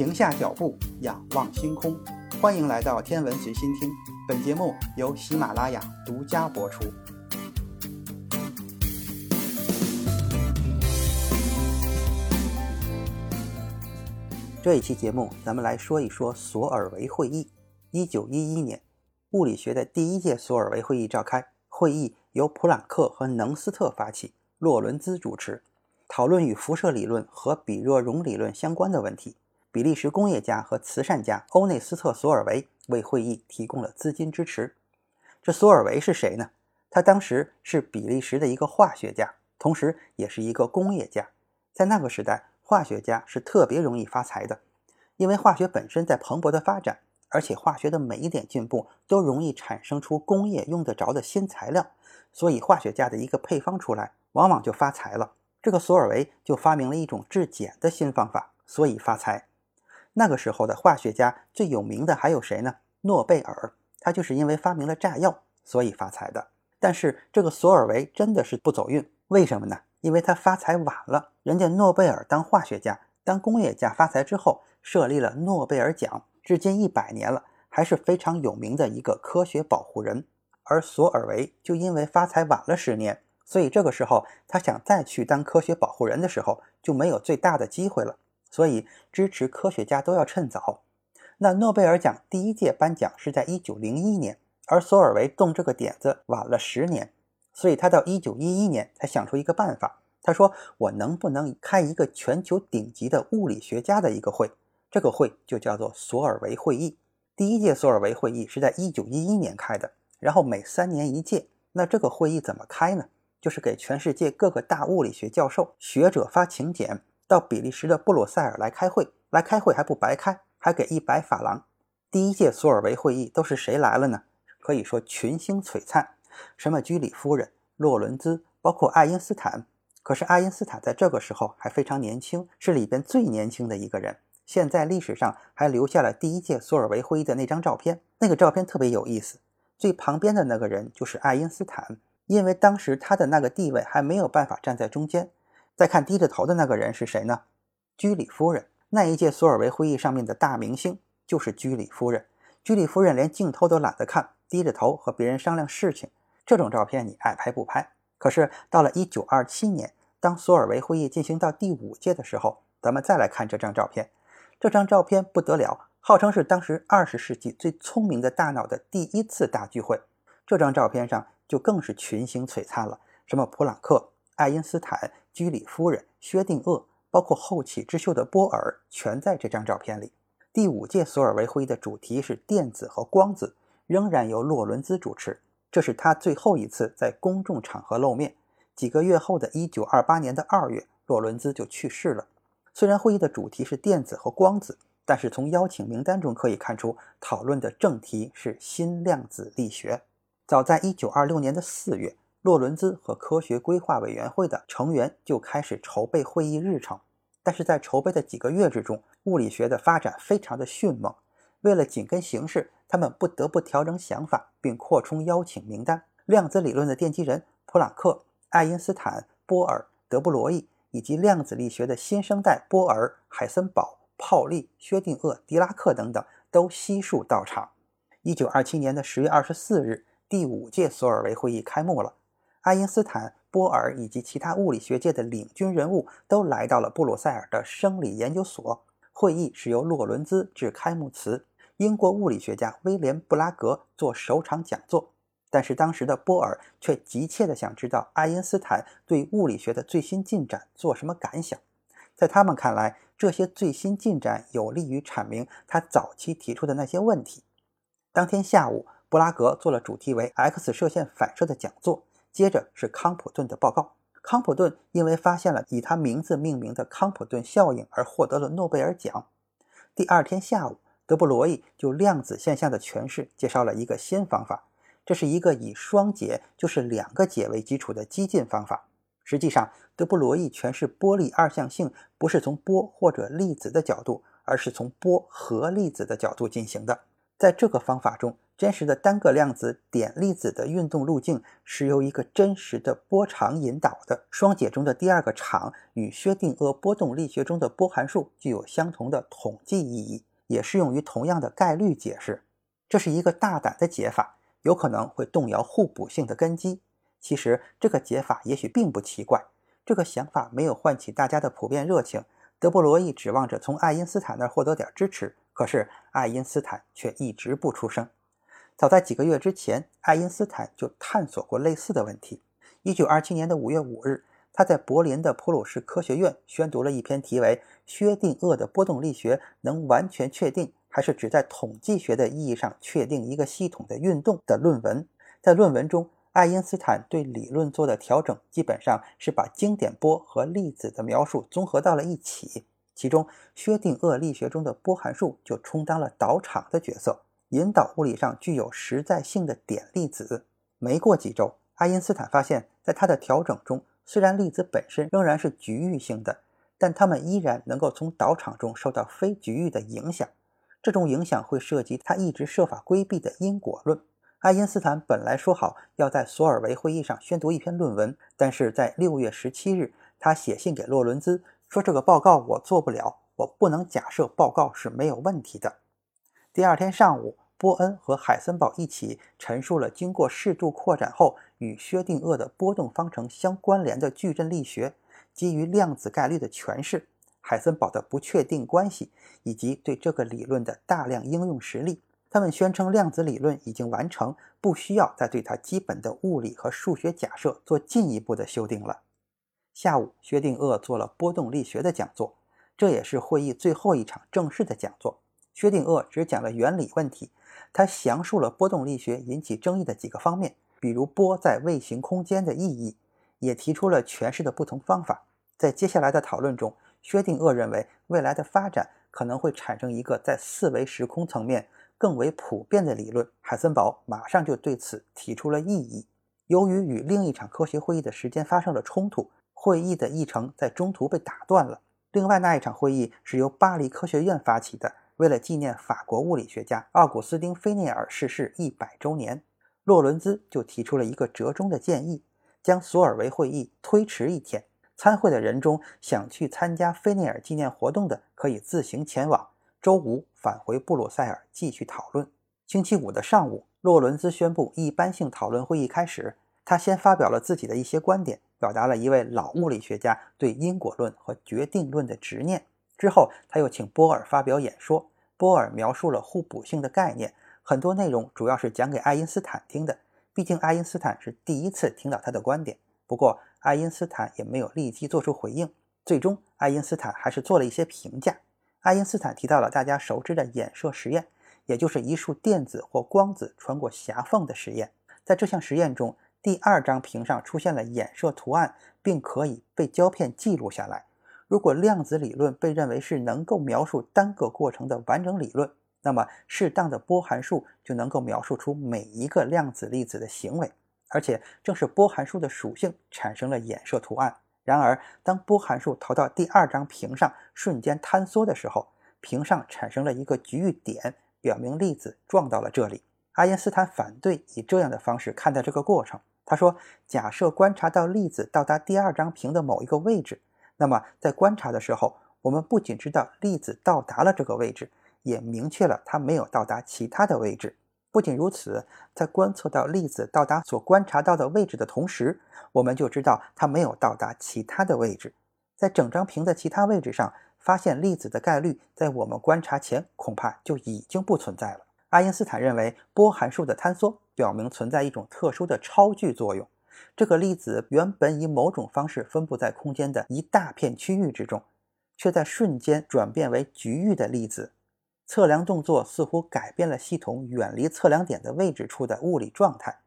停下脚步，仰望星空。欢迎来到天文随心听，本节目由喜马拉雅独家播出。这一期节目，咱们来说一说索尔维会议。一九一一年，物理学的第一届索尔维会议召开，会议由普朗克和能斯特发起，洛伦兹主持，讨论与辐射理论和比热容理论相关的问题。比利时工业家和慈善家欧内斯特·索尔维为会议提供了资金支持。这索尔维是谁呢？他当时是比利时的一个化学家，同时也是一个工业家。在那个时代，化学家是特别容易发财的，因为化学本身在蓬勃的发展，而且化学的每一点进步都容易产生出工业用得着的新材料，所以化学家的一个配方出来，往往就发财了。这个索尔维就发明了一种制碱的新方法，所以发财。那个时候的化学家最有名的还有谁呢？诺贝尔，他就是因为发明了炸药，所以发财的。但是这个索尔维真的是不走运，为什么呢？因为他发财晚了。人家诺贝尔当化学家、当工业家发财之后，设立了诺贝尔奖，至今一百年了，还是非常有名的一个科学保护人。而索尔维就因为发财晚了十年，所以这个时候他想再去当科学保护人的时候，就没有最大的机会了。所以，支持科学家都要趁早。那诺贝尔奖第一届颁奖是在一九零一年，而索尔维动这个点子晚了十年，所以他到一九一一年才想出一个办法。他说：“我能不能开一个全球顶级的物理学家的一个会？这个会就叫做索尔维会议。第一届索尔维会议是在一九一一年开的，然后每三年一届。那这个会议怎么开呢？就是给全世界各个大物理学教授、学者发请柬。”到比利时的布鲁塞尔来开会，来开会还不白开，还给一百法郎。第一届索尔维会议都是谁来了呢？可以说群星璀璨，什么居里夫人、洛伦兹，包括爱因斯坦。可是爱因斯坦在这个时候还非常年轻，是里边最年轻的一个人。现在历史上还留下了第一届索尔维会议的那张照片，那个照片特别有意思。最旁边的那个人就是爱因斯坦，因为当时他的那个地位还没有办法站在中间。再看低着头的那个人是谁呢？居里夫人。那一届索尔维会议上面的大明星就是居里夫人。居里夫人连镜头都懒得看，低着头和别人商量事情。这种照片你爱拍不拍？可是到了1927年，当索尔维会议进行到第五届的时候，咱们再来看这张照片。这张照片不得了，号称是当时20世纪最聪明的大脑的第一次大聚会。这张照片上就更是群星璀璨了，什么普朗克。爱因斯坦、居里夫人、薛定谔，包括后起之秀的波尔，全在这张照片里。第五届索尔维会议的主题是电子和光子，仍然由洛伦兹主持。这是他最后一次在公众场合露面。几个月后的一九二八年的二月，洛伦兹就去世了。虽然会议的主题是电子和光子，但是从邀请名单中可以看出，讨论的正题是新量子力学。早在一九二六年的四月。洛伦兹和科学规划委员会的成员就开始筹备会议日程，但是在筹备的几个月之中，物理学的发展非常的迅猛。为了紧跟形势，他们不得不调整想法，并扩充邀请名单。量子理论的奠基人普朗克、爱因斯坦、波尔、德布罗意，以及量子力学的新生代波尔、海森堡、泡利、薛定谔、狄拉克等等，都悉数到场。一九二七年的十月二十四日，第五届索尔维会议开幕了。爱因斯坦、波尔以及其他物理学界的领军人物都来到了布鲁塞尔的生理研究所。会议是由洛伦兹致开幕词，英国物理学家威廉·布拉格做首场讲座。但是当时的波尔却急切地想知道爱因斯坦对物理学的最新进展做什么感想。在他们看来，这些最新进展有利于阐明他早期提出的那些问题。当天下午，布拉格做了主题为 X 射线反射的讲座。接着是康普顿的报告。康普顿因为发现了以他名字命名的康普顿效应而获得了诺贝尔奖。第二天下午，德布罗意就量子现象的诠释介绍了一个新方法，这是一个以双解，就是两个解为基础的激进方法。实际上，德布罗意诠释波粒二象性不是从波或者粒子的角度，而是从波和粒子的角度进行的。在这个方法中，真实的单个量子点粒子的运动路径是由一个真实的波长引导的。双解中的第二个场与薛定谔波动力学中的波函数具有相同的统计意义，也适用于同样的概率解释。这是一个大胆的解法，有可能会动摇互补性的根基。其实这个解法也许并不奇怪。这个想法没有唤起大家的普遍热情。德布罗意指望着从爱因斯坦那儿获得点支持，可是爱因斯坦却一直不出声。早在几个月之前，爱因斯坦就探索过类似的问题。一九二七年的五月五日，他在柏林的普鲁士科学院宣读了一篇题为《薛定谔的波动力学能完全确定，还是只在统计学的意义上确定一个系统的运动》的论文。在论文中，爱因斯坦对理论做的调整，基本上是把经典波和粒子的描述综合到了一起，其中薛定谔力学中的波函数就充当了导场的角色。引导物理上具有实在性的点粒子。没过几周，爱因斯坦发现，在他的调整中，虽然粒子本身仍然是局域性的，但它们依然能够从导场中受到非局域的影响。这种影响会涉及他一直设法规避的因果论。爱因斯坦本来说好要在索尔维会议上宣读一篇论文，但是在六月十七日，他写信给洛伦兹说：“这个报告我做不了，我不能假设报告是没有问题的。”第二天上午，波恩和海森堡一起陈述了经过适度扩展后与薛定谔的波动方程相关联的矩阵力学、基于量子概率的诠释、海森堡的不确定关系以及对这个理论的大量应用实例。他们宣称量子理论已经完成，不需要再对它基本的物理和数学假设做进一步的修订了。下午，薛定谔做了波动力学的讲座，这也是会议最后一场正式的讲座。薛定谔只讲了原理问题，他详述了波动力学引起争议的几个方面，比如波在位形空间的意义，也提出了诠释的不同方法。在接下来的讨论中，薛定谔认为未来的发展可能会产生一个在四维时空层面更为普遍的理论。海森堡马上就对此提出了异议。由于与另一场科学会议的时间发生了冲突，会议的议程在中途被打断了。另外那一场会议是由巴黎科学院发起的。为了纪念法国物理学家奥古斯丁·菲涅尔逝世一百周年，洛伦兹就提出了一个折中的建议，将索尔维会议推迟一天。参会的人中，想去参加菲涅尔纪念活动的可以自行前往，周五返回布鲁塞尔继续讨论。星期五的上午，洛伦兹宣布一般性讨论会议开始。他先发表了自己的一些观点，表达了一位老物理学家对因果论和决定论的执念。之后，他又请波尔发表演说。波尔描述了互补性的概念，很多内容主要是讲给爱因斯坦听的。毕竟爱因斯坦是第一次听到他的观点。不过，爱因斯坦也没有立即做出回应。最终，爱因斯坦还是做了一些评价。爱因斯坦提到了大家熟知的衍射实验，也就是一束电子或光子穿过狭缝的实验。在这项实验中，第二张屏上出现了衍射图案，并可以被胶片记录下来。如果量子理论被认为是能够描述单个过程的完整理论，那么适当的波函数就能够描述出每一个量子粒子的行为，而且正是波函数的属性产生了衍射图案。然而，当波函数投到第二张屏上瞬间坍缩的时候，屏上产生了一个局域点，表明粒子撞到了这里。爱因斯坦反对以这样的方式看待这个过程。他说：“假设观察到粒子到达第二张屏的某一个位置。”那么，在观察的时候，我们不仅知道粒子到达了这个位置，也明确了它没有到达其他的位置。不仅如此，在观测到粒子到达所观察到的位置的同时，我们就知道它没有到达其他的位置。在整张屏的其他位置上发现粒子的概率，在我们观察前恐怕就已经不存在了。爱因斯坦认为，波函数的坍缩表明存在一种特殊的超距作用。这个粒子原本以某种方式分布在空间的一大片区域之中，却在瞬间转变为局域的粒子。测量动作似乎改变了系统远离测量点的位置处的物理状态。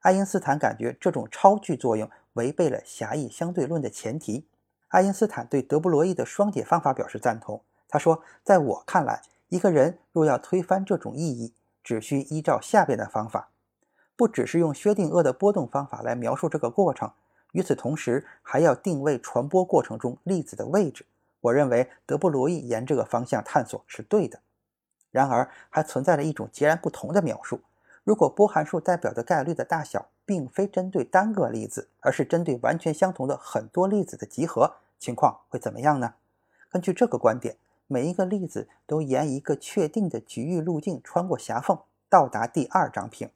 爱因斯坦感觉这种超距作用违背了狭义相对论的前提。爱因斯坦对德布罗意的双解方法表示赞同。他说：“在我看来，一个人若要推翻这种意义，只需依照下边的方法。”不只是用薛定谔的波动方法来描述这个过程，与此同时还要定位传播过程中粒子的位置。我认为德布罗意沿这个方向探索是对的。然而，还存在着一种截然不同的描述。如果波函数代表的概率的大小并非针对单个粒子，而是针对完全相同的很多粒子的集合，情况会怎么样呢？根据这个观点，每一个粒子都沿一个确定的局域路径穿过狭缝，到达第二张屏。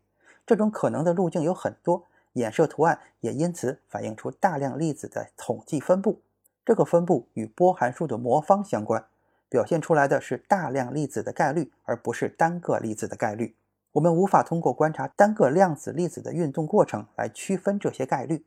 这种可能的路径有很多，衍射图案也因此反映出大量粒子的统计分布。这个分布与波函数的魔方相关，表现出来的是大量粒子的概率，而不是单个粒子的概率。我们无法通过观察单个量子粒子的运动过程来区分这些概率。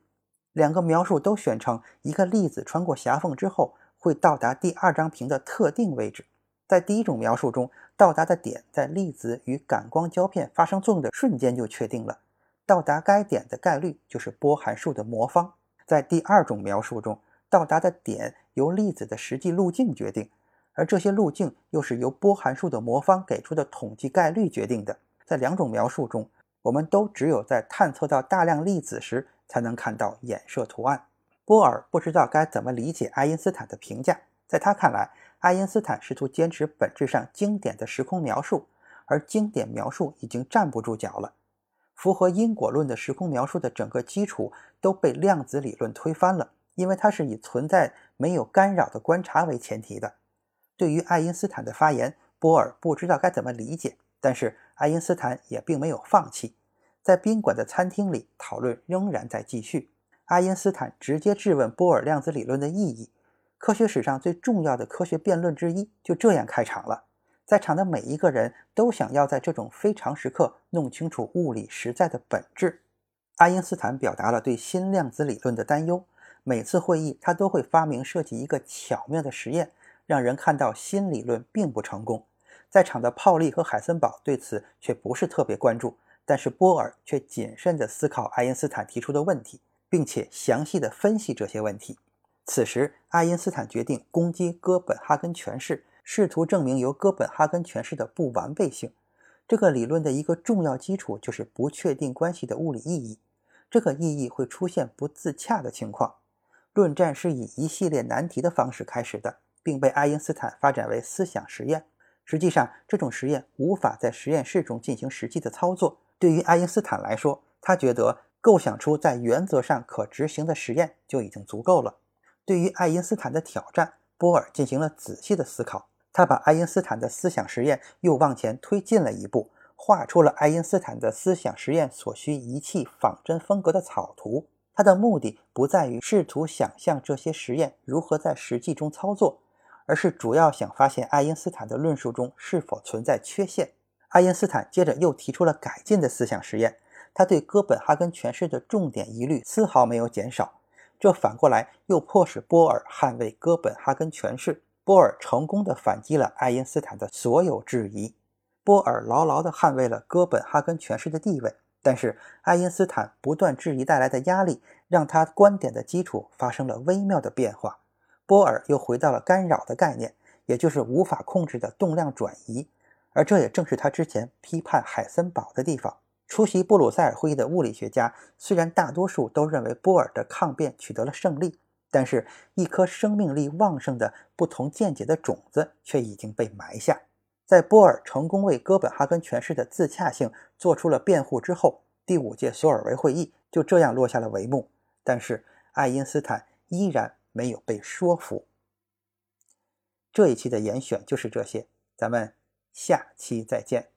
两个描述都选成一个粒子穿过狭缝之后会到达第二张屏的特定位置。在第一种描述中，到达的点在粒子与感光胶片发生作用的瞬间就确定了，到达该点的概率就是波函数的魔方。在第二种描述中，到达的点由粒子的实际路径决定，而这些路径又是由波函数的魔方给出的统计概率决定的。在两种描述中，我们都只有在探测到大量粒子时才能看到衍射图案。波尔不知道该怎么理解爱因斯坦的评价，在他看来，爱因斯坦试图坚持本质上经典的时空描述，而经典描述已经站不住脚了。符合因果论的时空描述的整个基础都被量子理论推翻了。因为它是以存在没有干扰的观察为前提的。对于爱因斯坦的发言，波尔不知道该怎么理解，但是爱因斯坦也并没有放弃。在宾馆的餐厅里，讨论仍然在继续。爱因斯坦直接质问波尔量子理论的意义。科学史上最重要的科学辩论之一就这样开场了。在场的每一个人都想要在这种非常时刻弄清楚物理实在的本质。爱因斯坦表达了对新量子理论的担忧。每次会议，他都会发明设计一个巧妙的实验，让人看到新理论并不成功。在场的泡利和海森堡对此却不是特别关注，但是波尔却谨慎地思考爱因斯坦提出的问题，并且详细地分析这些问题。此时，爱因斯坦决定攻击哥本哈根诠释，试图证明由哥本哈根诠释的不完备性。这个理论的一个重要基础就是不确定关系的物理意义，这个意义会出现不自洽的情况。论战是以一系列难题的方式开始的，并被爱因斯坦发展为思想实验。实际上，这种实验无法在实验室中进行实际的操作。对于爱因斯坦来说，他觉得构想出在原则上可执行的实验就已经足够了。对于爱因斯坦的挑战，波尔进行了仔细的思考。他把爱因斯坦的思想实验又往前推进了一步，画出了爱因斯坦的思想实验所需仪器仿真风格的草图。他的目的不在于试图想象这些实验如何在实际中操作，而是主要想发现爱因斯坦的论述中是否存在缺陷。爱因斯坦接着又提出了改进的思想实验，他对哥本哈根诠释的重点疑虑丝毫没有减少，这反过来又迫使波尔捍卫哥本哈根诠释。波尔成功的反击了爱因斯坦的所有质疑，波尔牢牢地捍卫了哥本哈根诠释的地位。但是，爱因斯坦不断质疑带来的压力，让他观点的基础发生了微妙的变化。波尔又回到了干扰的概念，也就是无法控制的动量转移，而这也正是他之前批判海森堡的地方。出席布鲁塞尔会议的物理学家虽然大多数都认为波尔的抗辩取得了胜利，但是，一颗生命力旺盛的不同见解的种子却已经被埋下。在波尔成功为哥本哈根诠释的自洽性做出了辩护之后，第五届索尔维会议就这样落下了帷幕。但是爱因斯坦依然没有被说服。这一期的严选就是这些，咱们下期再见。